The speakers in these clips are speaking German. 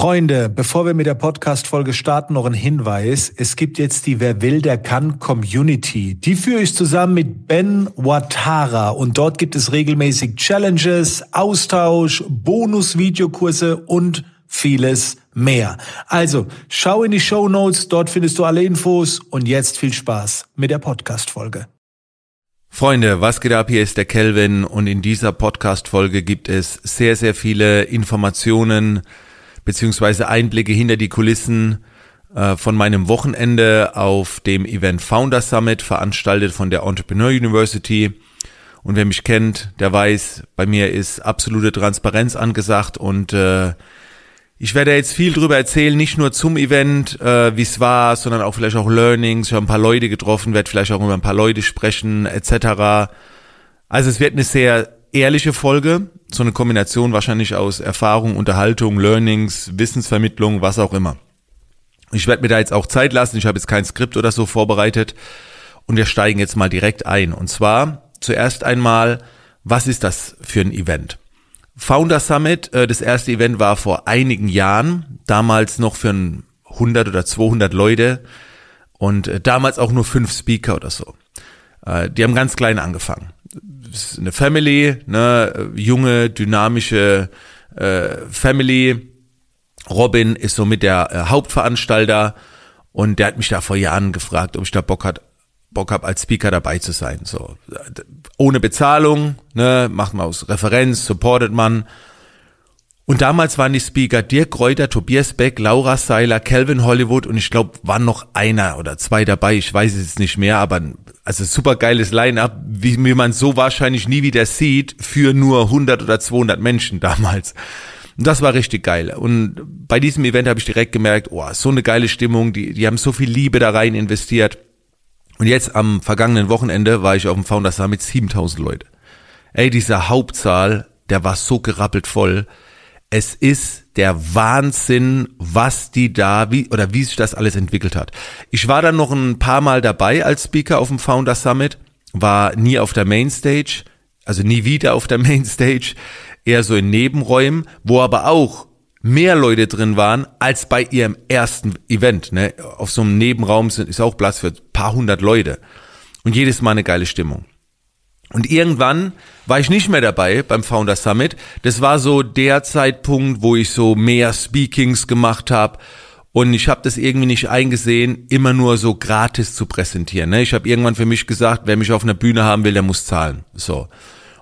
Freunde, bevor wir mit der Podcast-Folge starten, noch ein Hinweis. Es gibt jetzt die Wer will, der kann Community. Die führe ich zusammen mit Ben Watara und dort gibt es regelmäßig Challenges, Austausch, Bonus-Videokurse und vieles mehr. Also, schau in die Show Notes, dort findest du alle Infos und jetzt viel Spaß mit der Podcast-Folge. Freunde, was geht ab? Hier ist der Kelvin und in dieser Podcast-Folge gibt es sehr, sehr viele Informationen, beziehungsweise Einblicke hinter die Kulissen äh, von meinem Wochenende auf dem Event Founder Summit, veranstaltet von der Entrepreneur University. Und wer mich kennt, der weiß, bei mir ist absolute Transparenz angesagt und äh, ich werde jetzt viel drüber erzählen, nicht nur zum Event, äh, wie es war, sondern auch vielleicht auch Learnings. Ich habe ein paar Leute getroffen, werde vielleicht auch über ein paar Leute sprechen, etc. Also es wird eine sehr ehrliche Folge, so eine Kombination wahrscheinlich aus Erfahrung, Unterhaltung, Learnings, Wissensvermittlung, was auch immer. Ich werde mir da jetzt auch Zeit lassen, ich habe jetzt kein Skript oder so vorbereitet und wir steigen jetzt mal direkt ein. Und zwar zuerst einmal, was ist das für ein Event? Founder Summit, äh, das erste Event war vor einigen Jahren, damals noch für 100 oder 200 Leute und äh, damals auch nur fünf Speaker oder so. Äh, die haben ganz klein angefangen eine Family, ne, junge, dynamische äh, Family. Robin ist somit der äh, Hauptveranstalter und der hat mich da vor Jahren gefragt, ob ich da Bock hat, Bock hab als Speaker dabei zu sein. So ohne Bezahlung, ne, macht man aus Referenz, supportet man. Und damals waren die Speaker Dirk Kräuter, Tobias Beck, Laura Seiler, Calvin Hollywood und ich glaube, waren noch einer oder zwei dabei, ich weiß es jetzt nicht mehr, aber also super geiles Line-up, wie, wie man so wahrscheinlich nie wieder sieht, für nur 100 oder 200 Menschen damals. Und das war richtig geil. Und bei diesem Event habe ich direkt gemerkt, oh, so eine geile Stimmung, die, die haben so viel Liebe da rein investiert. Und jetzt am vergangenen Wochenende war ich auf dem Founders Summit 7000 Leute. Ey, dieser Hauptsaal, der war so gerappelt voll es ist der Wahnsinn, was die da, wie, oder wie sich das alles entwickelt hat. Ich war dann noch ein paar Mal dabei als Speaker auf dem Founder Summit, war nie auf der Mainstage, also nie wieder auf der Mainstage, eher so in Nebenräumen, wo aber auch mehr Leute drin waren als bei ihrem ersten Event. Ne? Auf so einem Nebenraum sind, ist auch Platz für ein paar hundert Leute. Und jedes Mal eine geile Stimmung. Und irgendwann war ich nicht mehr dabei beim Founder Summit. Das war so der Zeitpunkt, wo ich so mehr Speakings gemacht habe. Und ich habe das irgendwie nicht eingesehen, immer nur so gratis zu präsentieren. Ne? Ich habe irgendwann für mich gesagt, wer mich auf einer Bühne haben will, der muss zahlen. So.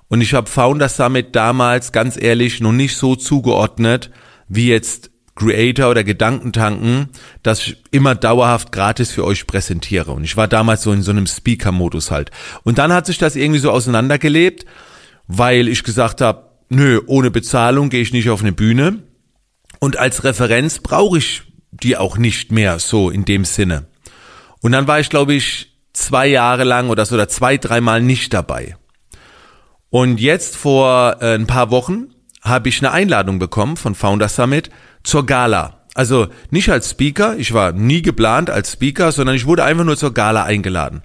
Und ich habe Founder Summit damals, ganz ehrlich, noch nicht so zugeordnet, wie jetzt Creator oder Gedankentanken, dass ich immer dauerhaft gratis für euch präsentiere. Und ich war damals so in so einem Speaker-Modus halt. Und dann hat sich das irgendwie so auseinandergelebt, weil ich gesagt habe, nö, ohne Bezahlung gehe ich nicht auf eine Bühne. Und als Referenz brauche ich die auch nicht mehr so in dem Sinne. Und dann war ich, glaube ich, zwei Jahre lang oder so oder zwei, dreimal nicht dabei. Und jetzt vor äh, ein paar Wochen habe ich eine Einladung bekommen von Founder Summit zur Gala. Also nicht als Speaker, ich war nie geplant als Speaker, sondern ich wurde einfach nur zur Gala eingeladen.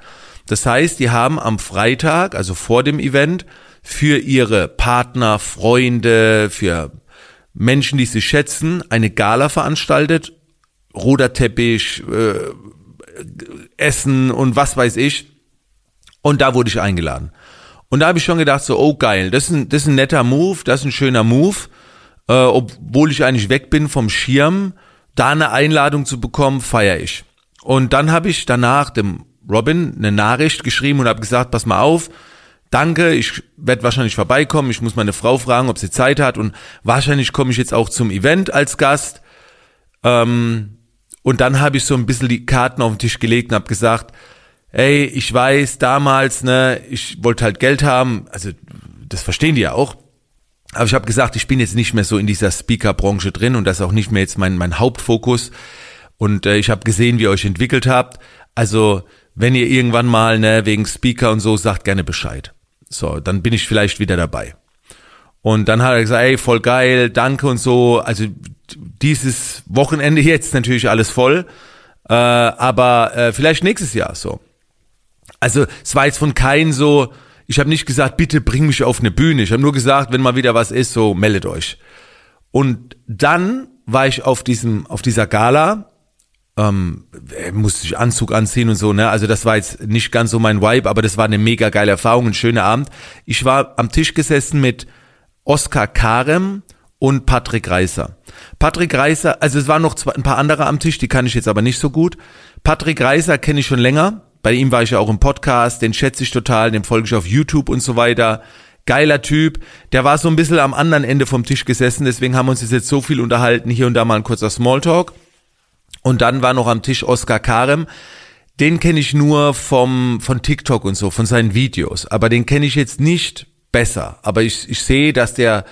Das heißt, die haben am Freitag, also vor dem Event, für ihre Partner, Freunde, für Menschen, die sie schätzen, eine Gala veranstaltet. Roter Teppich, äh, Essen und was weiß ich. Und da wurde ich eingeladen. Und da habe ich schon gedacht, so, oh geil, das ist ein, das ist ein netter Move, das ist ein schöner Move äh, obwohl ich eigentlich weg bin vom Schirm, da eine Einladung zu bekommen, feiere ich. Und dann habe ich danach dem Robin eine Nachricht geschrieben und habe gesagt, pass mal auf, danke, ich werde wahrscheinlich vorbeikommen, ich muss meine Frau fragen, ob sie Zeit hat und wahrscheinlich komme ich jetzt auch zum Event als Gast. Ähm, und dann habe ich so ein bisschen die Karten auf den Tisch gelegt und habe gesagt, ey, ich weiß damals, ne, ich wollte halt Geld haben, also das verstehen die ja auch. Aber ich habe gesagt, ich bin jetzt nicht mehr so in dieser Speaker-Branche drin und das ist auch nicht mehr jetzt mein, mein Hauptfokus. Und äh, ich habe gesehen, wie ihr euch entwickelt habt. Also, wenn ihr irgendwann mal ne, wegen Speaker und so sagt, gerne Bescheid. So, dann bin ich vielleicht wieder dabei. Und dann hat er gesagt, ey, voll geil, danke und so. Also dieses Wochenende jetzt natürlich alles voll, äh, aber äh, vielleicht nächstes Jahr so. Also es war jetzt von kein so, ich habe nicht gesagt, bitte bring mich auf eine Bühne. Ich habe nur gesagt, wenn mal wieder was ist, so meldet euch. Und dann war ich auf diesem, auf dieser Gala, ähm, musste ich Anzug anziehen und so, ne? Also das war jetzt nicht ganz so mein Vibe, aber das war eine mega geile Erfahrung, ein schöner Abend. Ich war am Tisch gesessen mit Oskar Karem und Patrick Reiser. Patrick Reiser, also es waren noch zwei, ein paar andere am Tisch, die kann ich jetzt aber nicht so gut. Patrick Reiser kenne ich schon länger. Bei ihm war ich ja auch im Podcast, den schätze ich total, den folge ich auf YouTube und so weiter. Geiler Typ. Der war so ein bisschen am anderen Ende vom Tisch gesessen, deswegen haben wir uns jetzt so viel unterhalten. Hier und da mal ein kurzer Smalltalk. Und dann war noch am Tisch Oskar Karem. Den kenne ich nur vom, von TikTok und so, von seinen Videos. Aber den kenne ich jetzt nicht besser. Aber ich, ich sehe, dass der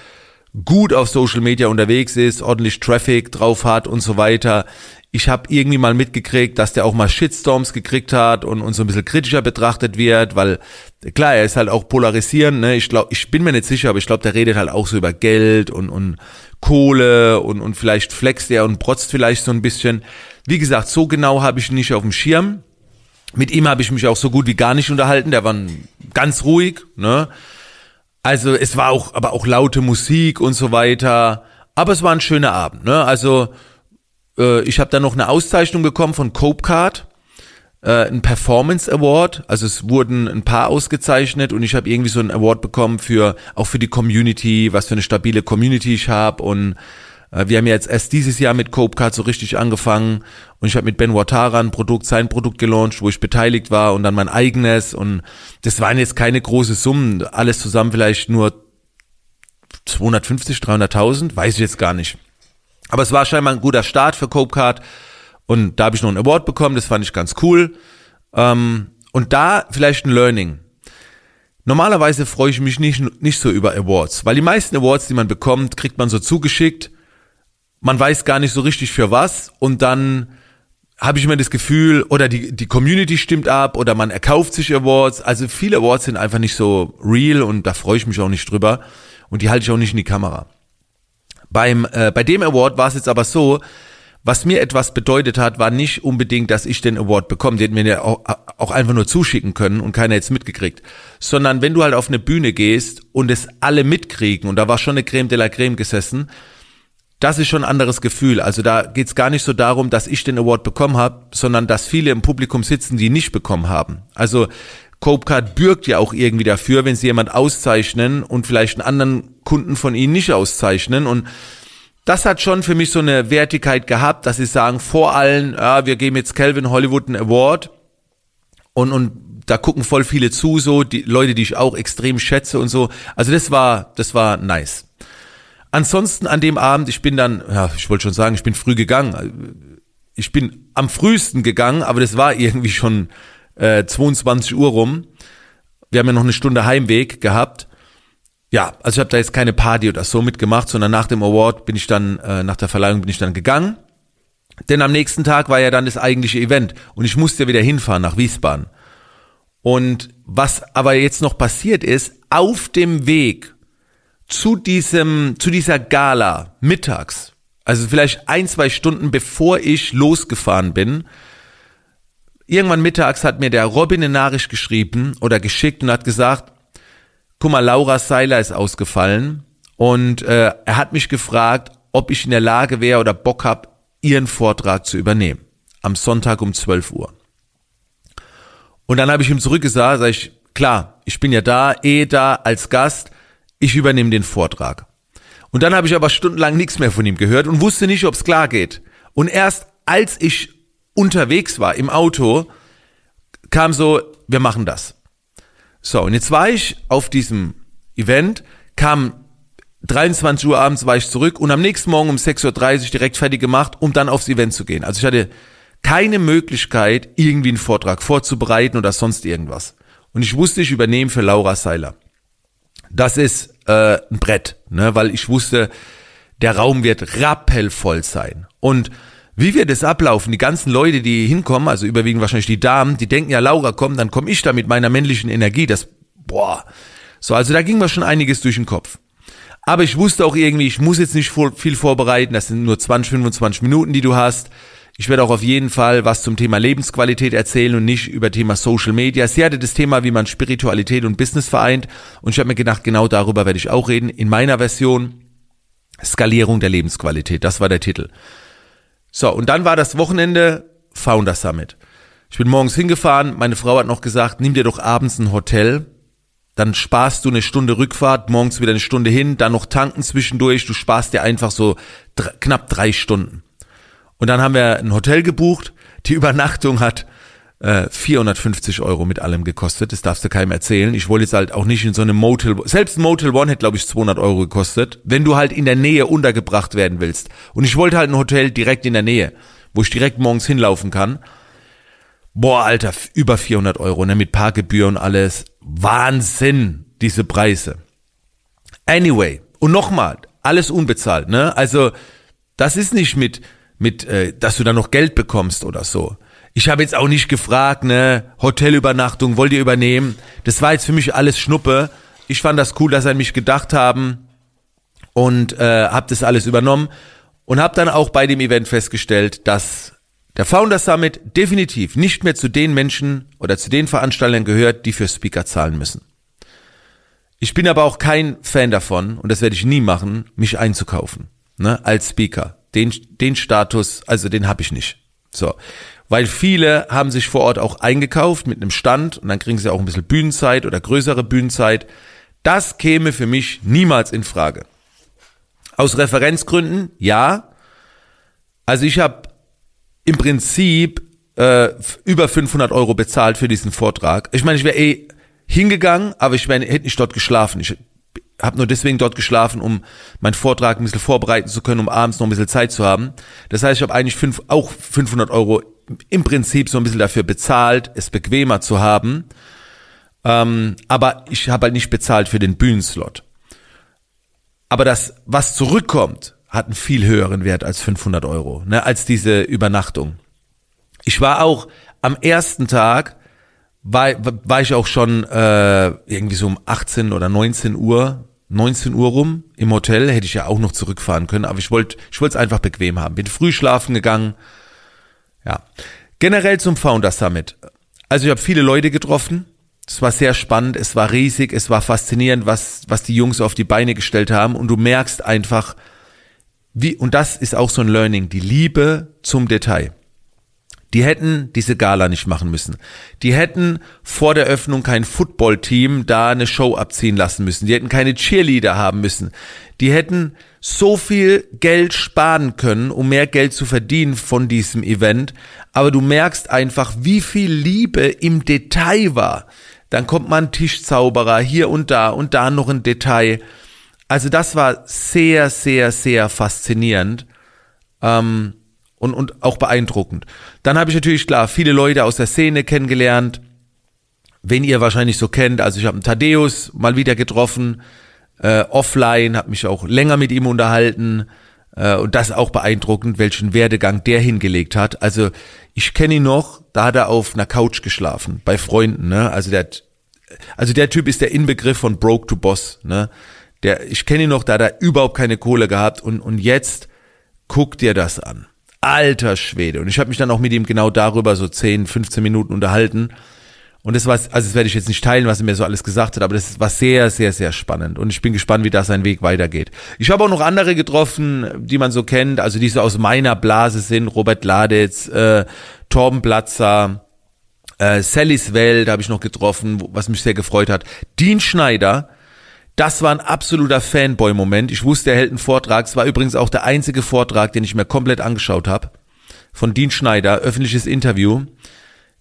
gut auf Social Media unterwegs ist, ordentlich Traffic drauf hat und so weiter. Ich habe irgendwie mal mitgekriegt, dass der auch mal Shitstorms gekriegt hat und, und so ein bisschen kritischer betrachtet wird, weil klar, er ist halt auch polarisierend. Ne? Ich glaube, ich bin mir nicht sicher, aber ich glaube, der redet halt auch so über Geld und, und Kohle und, und vielleicht flext er und protzt vielleicht so ein bisschen. Wie gesagt, so genau habe ich ihn nicht auf dem Schirm. Mit ihm habe ich mich auch so gut wie gar nicht unterhalten. Der war ganz ruhig. Ne? Also es war auch, aber auch laute Musik und so weiter. Aber es war ein schöner Abend. Ne? Also äh, ich habe dann noch eine Auszeichnung bekommen von Copecard äh, ein Performance Award. Also es wurden ein paar ausgezeichnet und ich habe irgendwie so einen Award bekommen für auch für die Community, was für eine stabile Community ich habe und äh, wir haben ja jetzt erst dieses Jahr mit Copecard so richtig angefangen und ich habe mit Ben Watara ein Produkt, sein Produkt gelauncht, wo ich beteiligt war und dann mein eigenes und das waren jetzt keine große Summen, alles zusammen vielleicht nur 250, 300.000, weiß ich jetzt gar nicht. Aber es war scheinbar ein guter Start für Copecard und da habe ich noch einen Award bekommen, das fand ich ganz cool. Ähm, und da vielleicht ein Learning. Normalerweise freue ich mich nicht, nicht so über Awards, weil die meisten Awards, die man bekommt, kriegt man so zugeschickt. Man weiß gar nicht so richtig für was und dann habe ich immer das Gefühl, oder die, die Community stimmt ab oder man erkauft sich Awards. Also viele Awards sind einfach nicht so real und da freue ich mich auch nicht drüber und die halte ich auch nicht in die Kamera. Beim, äh, bei dem Award war es jetzt aber so, was mir etwas bedeutet hat, war nicht unbedingt, dass ich den Award bekomme, den wir ja auch, auch einfach nur zuschicken können und keiner jetzt mitgekriegt, sondern wenn du halt auf eine Bühne gehst und es alle mitkriegen und da war schon eine Creme de la Creme gesessen, das ist schon ein anderes Gefühl. Also da geht's gar nicht so darum, dass ich den Award bekommen habe, sondern dass viele im Publikum sitzen, die nicht bekommen haben. Also Copecard bürgt ja auch irgendwie dafür, wenn sie jemand auszeichnen und vielleicht einen anderen Kunden von ihnen nicht auszeichnen und das hat schon für mich so eine Wertigkeit gehabt, dass sie sagen, vor allen, ja, wir geben jetzt Calvin Hollywood einen Award und, und da gucken voll viele zu, so, die Leute, die ich auch extrem schätze und so. Also das war, das war nice. Ansonsten an dem Abend, ich bin dann, ja, ich wollte schon sagen, ich bin früh gegangen. Ich bin am frühesten gegangen, aber das war irgendwie schon äh, 22 Uhr rum. Wir haben ja noch eine Stunde Heimweg gehabt ja, also ich habe da jetzt keine Party oder so mitgemacht, sondern nach dem Award bin ich dann, äh, nach der Verleihung bin ich dann gegangen. Denn am nächsten Tag war ja dann das eigentliche Event und ich musste wieder hinfahren nach Wiesbaden. Und was aber jetzt noch passiert ist, auf dem Weg zu diesem, zu dieser Gala mittags, also vielleicht ein, zwei Stunden bevor ich losgefahren bin, irgendwann mittags hat mir der Robin eine Nachricht geschrieben oder geschickt und hat gesagt, guck mal, Laura Seiler ist ausgefallen und äh, er hat mich gefragt, ob ich in der Lage wäre oder Bock habe, ihren Vortrag zu übernehmen. Am Sonntag um 12 Uhr. Und dann habe ich ihm zurückgesagt, sag ich, klar, ich bin ja da, eh da als Gast, ich übernehme den Vortrag. Und dann habe ich aber stundenlang nichts mehr von ihm gehört und wusste nicht, ob es klar geht. Und erst als ich unterwegs war im Auto, kam so, wir machen das. So, und jetzt war ich auf diesem Event, kam 23 Uhr abends war ich zurück und am nächsten Morgen um 6.30 Uhr direkt fertig gemacht, um dann aufs Event zu gehen. Also ich hatte keine Möglichkeit, irgendwie einen Vortrag vorzubereiten oder sonst irgendwas. Und ich wusste, ich übernehme für Laura Seiler. Das ist äh, ein Brett, ne? weil ich wusste, der Raum wird rappelvoll sein. Und wie wir das ablaufen, die ganzen Leute, die hinkommen, also überwiegend wahrscheinlich die Damen, die denken ja, Laura kommt, dann komme ich da mit meiner männlichen Energie, das, boah. So, also da ging mir schon einiges durch den Kopf. Aber ich wusste auch irgendwie, ich muss jetzt nicht viel vorbereiten, das sind nur 20, 25 Minuten, die du hast. Ich werde auch auf jeden Fall was zum Thema Lebensqualität erzählen und nicht über Thema Social Media. Sie hatte das Thema, wie man Spiritualität und Business vereint. Und ich habe mir gedacht, genau darüber werde ich auch reden, in meiner Version. Skalierung der Lebensqualität, das war der Titel. So, und dann war das Wochenende Founder Summit. Ich bin morgens hingefahren, meine Frau hat noch gesagt, nimm dir doch abends ein Hotel, dann sparst du eine Stunde Rückfahrt, morgens wieder eine Stunde hin, dann noch tanken zwischendurch, du sparst dir einfach so knapp drei Stunden. Und dann haben wir ein Hotel gebucht, die Übernachtung hat äh, 450 Euro mit allem gekostet. Das darfst du keinem erzählen. Ich wollte jetzt halt auch nicht in so einem Motel, selbst Motel One hätte glaube ich 200 Euro gekostet, wenn du halt in der Nähe untergebracht werden willst. Und ich wollte halt ein Hotel direkt in der Nähe, wo ich direkt morgens hinlaufen kann. Boah, Alter, über 400 Euro, ne, mit Parkgebühr und alles. Wahnsinn, diese Preise. Anyway, und nochmal, alles unbezahlt, ne? Also, das ist nicht mit, mit, äh, dass du da noch Geld bekommst oder so. Ich habe jetzt auch nicht gefragt, ne, Hotelübernachtung, wollt ihr übernehmen? Das war jetzt für mich alles Schnuppe. Ich fand das cool, dass sie an mich gedacht haben und äh, habe das alles übernommen und habe dann auch bei dem Event festgestellt, dass der Founder Summit definitiv nicht mehr zu den Menschen oder zu den Veranstaltern gehört, die für Speaker zahlen müssen. Ich bin aber auch kein Fan davon, und das werde ich nie machen, mich einzukaufen, ne, als Speaker. Den, den Status, also den habe ich nicht. So weil viele haben sich vor Ort auch eingekauft mit einem Stand und dann kriegen sie auch ein bisschen Bühnenzeit oder größere Bühnenzeit. Das käme für mich niemals in Frage. Aus Referenzgründen, ja. Also ich habe im Prinzip äh, über 500 Euro bezahlt für diesen Vortrag. Ich meine, ich wäre eh hingegangen, aber ich wär, hätte nicht dort geschlafen. Ich habe nur deswegen dort geschlafen, um meinen Vortrag ein bisschen vorbereiten zu können, um abends noch ein bisschen Zeit zu haben. Das heißt, ich habe eigentlich fünf, auch 500 Euro im Prinzip so ein bisschen dafür bezahlt, es bequemer zu haben. Ähm, aber ich habe halt nicht bezahlt für den Bühnenslot. Aber das, was zurückkommt, hat einen viel höheren Wert als 500 Euro, ne, als diese Übernachtung. Ich war auch am ersten Tag, war, war ich auch schon äh, irgendwie so um 18 oder 19 Uhr, 19 Uhr rum im Hotel, hätte ich ja auch noch zurückfahren können, aber ich wollte ich wollte es einfach bequem haben. Bin früh schlafen gegangen, ja. Generell zum Founder Summit. Also ich habe viele Leute getroffen. Es war sehr spannend, es war riesig, es war faszinierend, was, was die Jungs auf die Beine gestellt haben. Und du merkst einfach, wie, und das ist auch so ein Learning, die Liebe zum Detail. Die hätten diese Gala nicht machen müssen. Die hätten vor der Öffnung kein Footballteam da eine Show abziehen lassen müssen. Die hätten keine Cheerleader haben müssen. Die hätten so viel Geld sparen können, um mehr Geld zu verdienen von diesem Event. Aber du merkst einfach, wie viel Liebe im Detail war. Dann kommt man Tischzauberer hier und da und da noch ein Detail. Also das war sehr, sehr, sehr faszinierend. Ähm, und, und auch beeindruckend. Dann habe ich natürlich klar viele Leute aus der Szene kennengelernt, wen ihr wahrscheinlich so kennt. Also ich habe einen Thaddeus mal wieder getroffen, äh, offline, habe mich auch länger mit ihm unterhalten äh, und das auch beeindruckend, welchen Werdegang der hingelegt hat. Also ich kenne ihn noch, da hat er auf einer Couch geschlafen bei Freunden. Ne? Also der, also der Typ ist der Inbegriff von Broke to Boss. Ne? Der, ich kenne ihn noch, da hat er überhaupt keine Kohle gehabt und und jetzt guck dir das an. Alter Schwede. Und ich habe mich dann auch mit ihm genau darüber so 10, 15 Minuten unterhalten. Und das war, also das werde ich jetzt nicht teilen, was er mir so alles gesagt hat, aber das war sehr, sehr, sehr spannend. Und ich bin gespannt, wie da sein Weg weitergeht. Ich habe auch noch andere getroffen, die man so kennt, also die so aus meiner Blase sind. Robert Laditz, äh, Torben Platzer, äh, Sallys Welt habe ich noch getroffen, was mich sehr gefreut hat. Dean Schneider, das war ein absoluter Fanboy-Moment. Ich wusste, er hält einen Vortrag. Es war übrigens auch der einzige Vortrag, den ich mir komplett angeschaut habe. Von Dean Schneider, öffentliches Interview.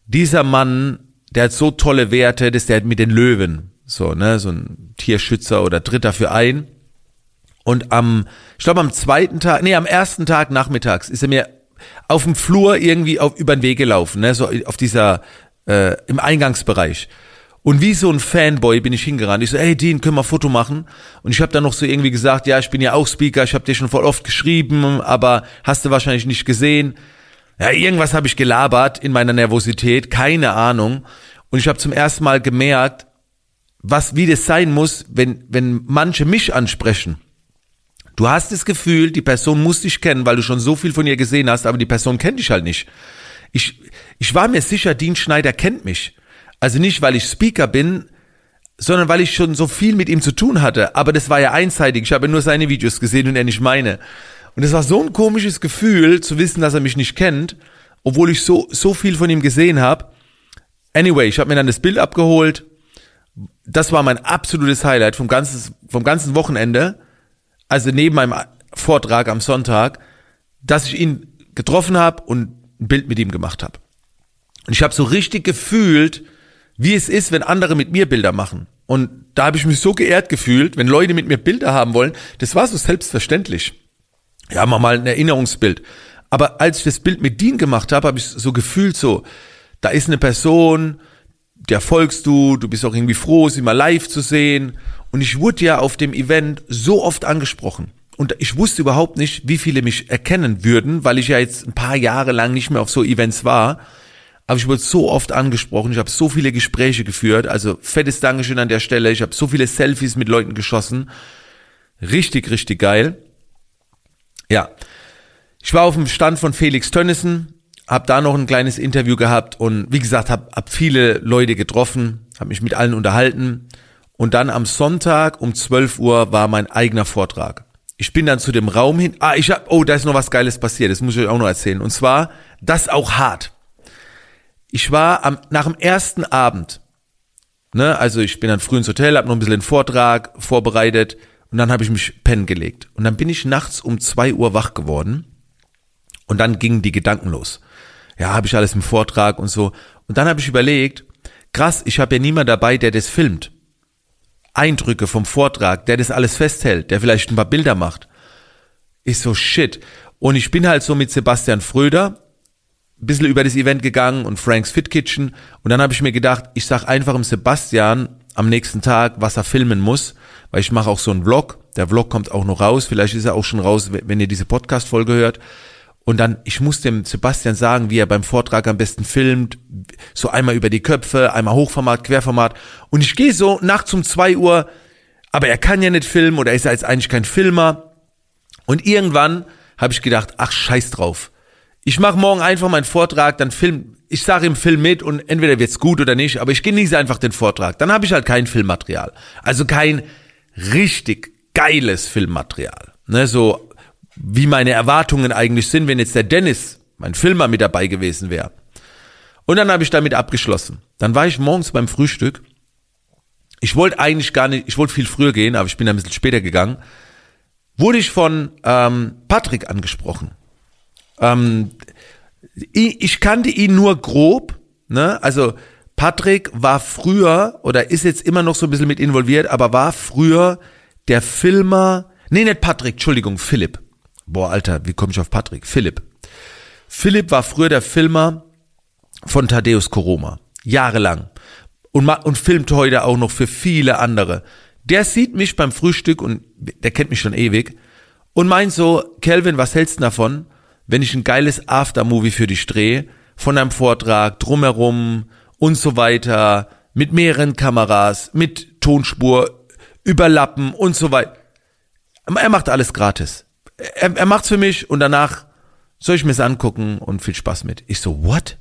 Dieser Mann, der hat so tolle Werte, dass der mit den Löwen, so, ne, so ein Tierschützer oder Dritter für ein. Und am, ich glaube am zweiten Tag, nee, am ersten Tag nachmittags ist er mir auf dem Flur irgendwie auf, über den Weg gelaufen, ne, so auf dieser, äh, im Eingangsbereich. Und wie so ein Fanboy bin ich hingerannt. Ich so, hey Dean, können wir ein Foto machen? Und ich habe dann noch so irgendwie gesagt, ja, ich bin ja auch Speaker, ich habe dir schon voll oft geschrieben, aber hast du wahrscheinlich nicht gesehen. Ja, irgendwas habe ich gelabert in meiner Nervosität, keine Ahnung. Und ich habe zum ersten Mal gemerkt, was wie das sein muss, wenn wenn manche mich ansprechen. Du hast das Gefühl, die Person muss dich kennen, weil du schon so viel von ihr gesehen hast, aber die Person kennt dich halt nicht. Ich ich war mir sicher, Dean Schneider kennt mich. Also nicht, weil ich Speaker bin, sondern weil ich schon so viel mit ihm zu tun hatte. Aber das war ja einseitig. Ich habe nur seine Videos gesehen und er nicht meine. Und es war so ein komisches Gefühl, zu wissen, dass er mich nicht kennt, obwohl ich so, so viel von ihm gesehen habe. Anyway, ich habe mir dann das Bild abgeholt. Das war mein absolutes Highlight vom ganzen, vom ganzen Wochenende. Also neben meinem Vortrag am Sonntag, dass ich ihn getroffen habe und ein Bild mit ihm gemacht habe. Und ich habe so richtig gefühlt, wie es ist, wenn andere mit mir Bilder machen. Und da habe ich mich so geehrt gefühlt, wenn Leute mit mir Bilder haben wollen. Das war so selbstverständlich. Ja, mach mal ein Erinnerungsbild. Aber als ich das Bild mit Dean gemacht habe, habe ich so gefühlt so, da ist eine Person, der folgst du, du bist auch irgendwie froh, sie mal live zu sehen. Und ich wurde ja auf dem Event so oft angesprochen. Und ich wusste überhaupt nicht, wie viele mich erkennen würden, weil ich ja jetzt ein paar Jahre lang nicht mehr auf so Events war. Aber ich wurde so oft angesprochen, ich habe so viele Gespräche geführt, also fettes Dankeschön an der Stelle. Ich habe so viele Selfies mit Leuten geschossen. Richtig, richtig geil. Ja, ich war auf dem Stand von Felix Tönnissen, habe da noch ein kleines Interview gehabt und wie gesagt, habe hab viele Leute getroffen, habe mich mit allen unterhalten und dann am Sonntag um 12 Uhr war mein eigener Vortrag. Ich bin dann zu dem Raum hin. Ah, ich hab, oh, da ist noch was Geiles passiert. Das muss ich euch auch noch erzählen. Und zwar, das auch hart. Ich war am, nach dem ersten Abend, ne, also ich bin dann früh ins Hotel, habe noch ein bisschen den Vortrag vorbereitet und dann habe ich mich pennen gelegt. Und dann bin ich nachts um zwei Uhr wach geworden und dann gingen die Gedanken los. Ja, habe ich alles im Vortrag und so. Und dann habe ich überlegt, krass, ich habe ja niemand dabei, der das filmt. Eindrücke vom Vortrag, der das alles festhält, der vielleicht ein paar Bilder macht. Ist so shit. Und ich bin halt so mit Sebastian Fröder bisschen über das Event gegangen und Franks Fit Kitchen. Und dann habe ich mir gedacht, ich sag einfach im Sebastian am nächsten Tag, was er filmen muss, weil ich mache auch so einen Vlog. Der Vlog kommt auch noch raus. Vielleicht ist er auch schon raus, wenn ihr diese Podcast-Folge hört. Und dann, ich muss dem Sebastian sagen, wie er beim Vortrag am besten filmt. So einmal über die Köpfe, einmal Hochformat, Querformat. Und ich gehe so nachts um zwei Uhr, aber er kann ja nicht filmen oder ist er jetzt eigentlich kein Filmer. Und irgendwann habe ich gedacht, ach scheiß drauf. Ich mache morgen einfach meinen Vortrag, dann film, ich sage im Film mit und entweder wird's gut oder nicht, aber ich genieße einfach den Vortrag. Dann habe ich halt kein Filmmaterial. Also kein richtig geiles Filmmaterial. Ne, so wie meine Erwartungen eigentlich sind, wenn jetzt der Dennis, mein Filmer, mit dabei gewesen wäre. Und dann habe ich damit abgeschlossen. Dann war ich morgens beim Frühstück. Ich wollte eigentlich gar nicht, ich wollte viel früher gehen, aber ich bin ein bisschen später gegangen. Wurde ich von ähm, Patrick angesprochen. Ähm, ich, ich kannte ihn nur grob, ne? Also Patrick war früher oder ist jetzt immer noch so ein bisschen mit involviert, aber war früher der Filmer, nee, nicht Patrick, Entschuldigung, Philipp. Boah, Alter, wie komme ich auf Patrick? Philipp. Philipp war früher der Filmer von Thaddeus Koroma. Jahrelang. Und, und filmt heute auch noch für viele andere. Der sieht mich beim Frühstück und der kennt mich schon ewig und meint so, Kelvin, was hältst du davon, wenn ich ein geiles Aftermovie für dich drehe, von einem Vortrag, drumherum und so weiter, mit mehreren Kameras, mit Tonspur, überlappen und so weiter. Er macht alles gratis er, er macht's für mich und danach soll ich mir's angucken und viel Spaß mit. Ich so, what?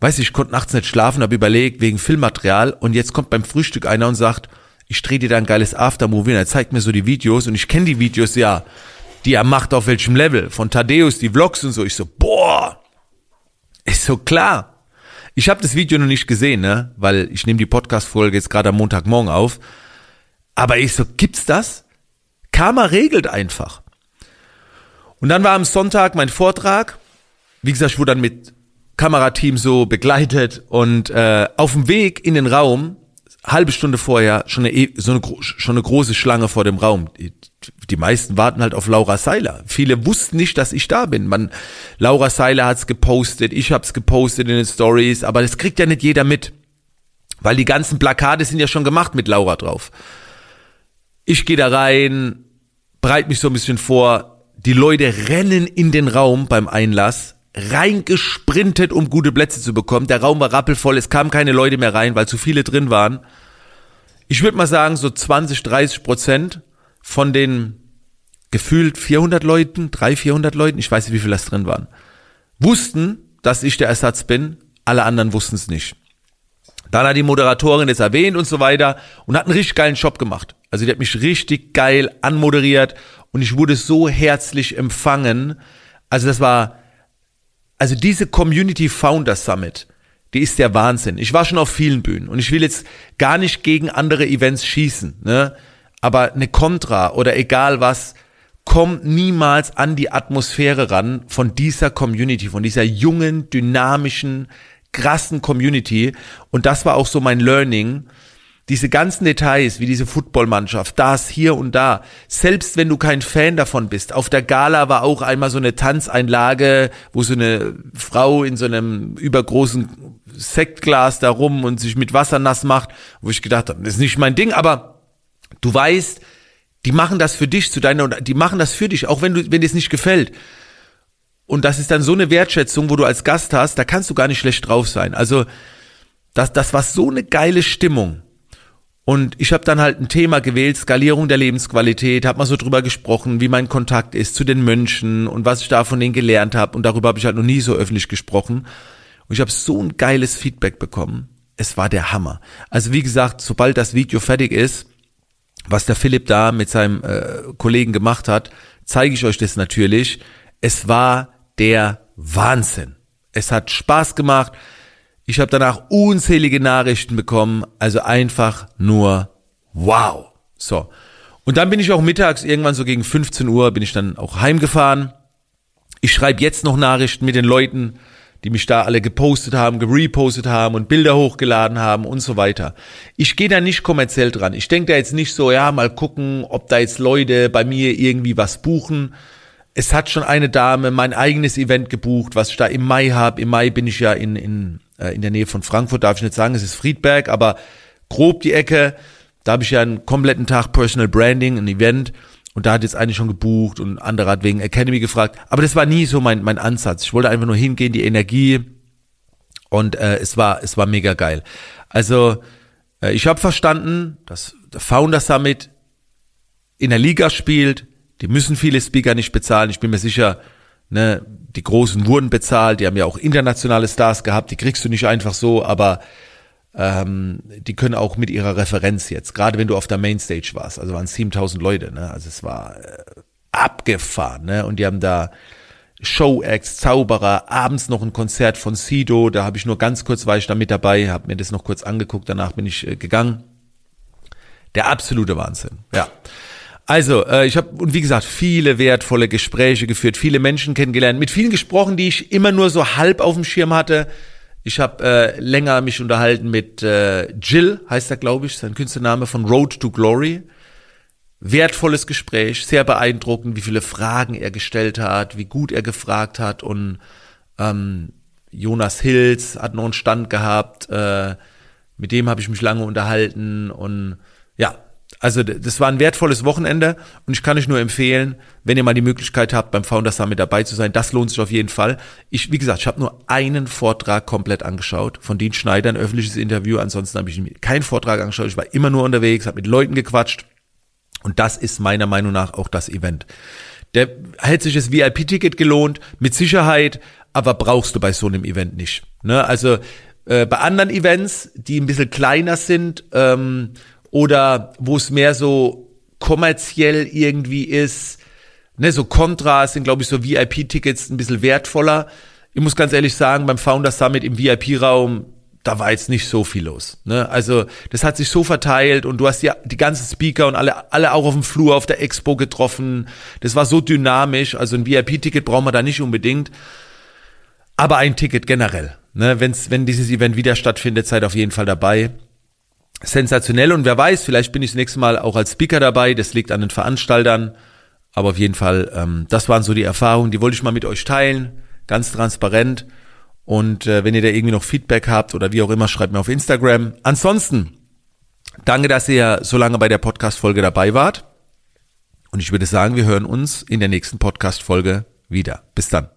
Weiß ich, ich konnte nachts nicht schlafen, habe überlegt wegen Filmmaterial und jetzt kommt beim Frühstück einer und sagt, ich drehe dir da ein geiles Aftermovie und er zeigt mir so die Videos und ich kenne die Videos ja, die er macht auf welchem Level, von Thaddeus, die Vlogs und so. Ich so, boah, ist so klar. Ich habe das Video noch nicht gesehen, ne, weil ich nehme die Podcast-Folge jetzt gerade am Montagmorgen auf. Aber ich so, gibt's das? Karma regelt einfach. Und dann war am Sonntag mein Vortrag. Wie gesagt, ich wurde dann mit Kamerateam so begleitet und äh, auf dem Weg in den Raum, halbe Stunde vorher, schon eine, e, so eine, schon eine große Schlange vor dem Raum. Die, meisten warten halt auf Laura Seiler. Viele wussten nicht, dass ich da bin. Man, Laura Seiler hat's gepostet, ich hab's gepostet in den Stories, aber das kriegt ja nicht jeder mit. Weil die ganzen Plakate sind ja schon gemacht mit Laura drauf. Ich gehe da rein, bereit mich so ein bisschen vor, die Leute rennen in den Raum beim Einlass, reingesprintet, um gute Plätze zu bekommen. Der Raum war rappelvoll, es kamen keine Leute mehr rein, weil zu viele drin waren. Ich würde mal sagen, so 20, 30 Prozent von den gefühlt 400 Leuten, 300, 400 Leuten, ich weiß nicht, wie viele das drin waren, wussten, dass ich der Ersatz bin. Alle anderen wussten es nicht. Dann hat die Moderatorin das erwähnt und so weiter und hat einen richtig geilen Job gemacht. Also die hat mich richtig geil anmoderiert und ich wurde so herzlich empfangen. Also das war, also diese Community Founder Summit, die ist der Wahnsinn. Ich war schon auf vielen Bühnen und ich will jetzt gar nicht gegen andere Events schießen, ne? Aber eine Contra oder egal was, kommt niemals an die Atmosphäre ran von dieser Community, von dieser jungen, dynamischen, krassen Community. Und das war auch so mein Learning. Diese ganzen Details, wie diese Footballmannschaft, das hier und da, selbst wenn du kein Fan davon bist. Auf der Gala war auch einmal so eine Tanzeinlage, wo so eine Frau in so einem übergroßen Sektglas da rum und sich mit Wasser nass macht, wo ich gedacht habe, das ist nicht mein Ding, aber du weißt, die machen das für dich zu deiner, die machen das für dich, auch wenn du, wenn dir es nicht gefällt. Und das ist dann so eine Wertschätzung, wo du als Gast hast, da kannst du gar nicht schlecht drauf sein. Also das, das war so eine geile Stimmung. Und ich habe dann halt ein Thema gewählt, Skalierung der Lebensqualität, habe mal so drüber gesprochen, wie mein Kontakt ist zu den Mönchen und was ich da von denen gelernt habe. Und darüber habe ich halt noch nie so öffentlich gesprochen. Und ich habe so ein geiles Feedback bekommen. Es war der Hammer. Also wie gesagt, sobald das Video fertig ist, was der Philipp da mit seinem äh, Kollegen gemacht hat, zeige ich euch das natürlich. Es war der Wahnsinn. Es hat Spaß gemacht. Ich habe danach unzählige Nachrichten bekommen. Also einfach nur wow. So. Und dann bin ich auch mittags, irgendwann so gegen 15 Uhr, bin ich dann auch heimgefahren. Ich schreibe jetzt noch Nachrichten mit den Leuten, die mich da alle gepostet haben, gerepostet haben und Bilder hochgeladen haben und so weiter. Ich gehe da nicht kommerziell dran. Ich denke da jetzt nicht so, ja, mal gucken, ob da jetzt Leute bei mir irgendwie was buchen. Es hat schon eine Dame mein eigenes Event gebucht, was ich da im Mai habe. Im Mai bin ich ja in, in, äh, in der Nähe von Frankfurt, darf ich nicht sagen, es ist Friedberg, aber grob die Ecke. Da habe ich ja einen kompletten Tag Personal Branding, ein Event. Und da hat jetzt eine schon gebucht und andere hat wegen Academy gefragt. Aber das war nie so mein, mein Ansatz. Ich wollte einfach nur hingehen, die Energie. Und äh, es war es war mega geil. Also äh, ich habe verstanden, dass der Founder Summit in der Liga spielt. Die müssen viele Speaker nicht bezahlen. Ich bin mir sicher, ne, die Großen wurden bezahlt. Die haben ja auch internationale Stars gehabt. Die kriegst du nicht einfach so. Aber ähm, die können auch mit ihrer Referenz jetzt, gerade wenn du auf der Mainstage warst, also waren 7000 Leute, ne? also es war äh, abgefahren, ne? und die haben da Show-Acts, Zauberer, abends noch ein Konzert von Sido, da habe ich nur ganz kurz, war ich da mit dabei, habe mir das noch kurz angeguckt, danach bin ich äh, gegangen. Der absolute Wahnsinn, ja. Also, äh, ich habe, und wie gesagt, viele wertvolle Gespräche geführt, viele Menschen kennengelernt, mit vielen gesprochen, die ich immer nur so halb auf dem Schirm hatte, ich habe äh, länger mich unterhalten mit äh, Jill, heißt er, glaube ich, sein Künstlername von Road to Glory. Wertvolles Gespräch, sehr beeindruckend, wie viele Fragen er gestellt hat, wie gut er gefragt hat und ähm, Jonas Hills hat noch einen Stand gehabt, äh, mit dem habe ich mich lange unterhalten und ja, also das war ein wertvolles Wochenende und ich kann euch nur empfehlen, wenn ihr mal die Möglichkeit habt, beim Founder Summit dabei zu sein, das lohnt sich auf jeden Fall. Ich, wie gesagt, ich habe nur einen Vortrag komplett angeschaut von Dean Schneider, ein öffentliches Interview. Ansonsten habe ich keinen Vortrag angeschaut. Ich war immer nur unterwegs, habe mit Leuten gequatscht und das ist meiner Meinung nach auch das Event. Der hätte sich das VIP-Ticket gelohnt, mit Sicherheit, aber brauchst du bei so einem Event nicht. Ne? Also äh, bei anderen Events, die ein bisschen kleiner sind, ähm, oder wo es mehr so kommerziell irgendwie ist. Ne, so Kontras sind, glaube ich, so VIP-Tickets ein bisschen wertvoller. Ich muss ganz ehrlich sagen, beim Founder Summit im VIP-Raum, da war jetzt nicht so viel los. Ne? Also das hat sich so verteilt und du hast ja die ganzen Speaker und alle, alle auch auf dem Flur auf der Expo getroffen. Das war so dynamisch. Also ein VIP-Ticket brauchen wir da nicht unbedingt. Aber ein Ticket generell. Ne? Wenn's, wenn dieses Event wieder stattfindet, seid auf jeden Fall dabei sensationell. Und wer weiß, vielleicht bin ich das nächste Mal auch als Speaker dabei, das liegt an den Veranstaltern, aber auf jeden Fall, ähm, das waren so die Erfahrungen, die wollte ich mal mit euch teilen, ganz transparent. Und äh, wenn ihr da irgendwie noch Feedback habt oder wie auch immer, schreibt mir auf Instagram. Ansonsten, danke, dass ihr so lange bei der Podcast-Folge dabei wart. Und ich würde sagen, wir hören uns in der nächsten Podcast-Folge wieder. Bis dann.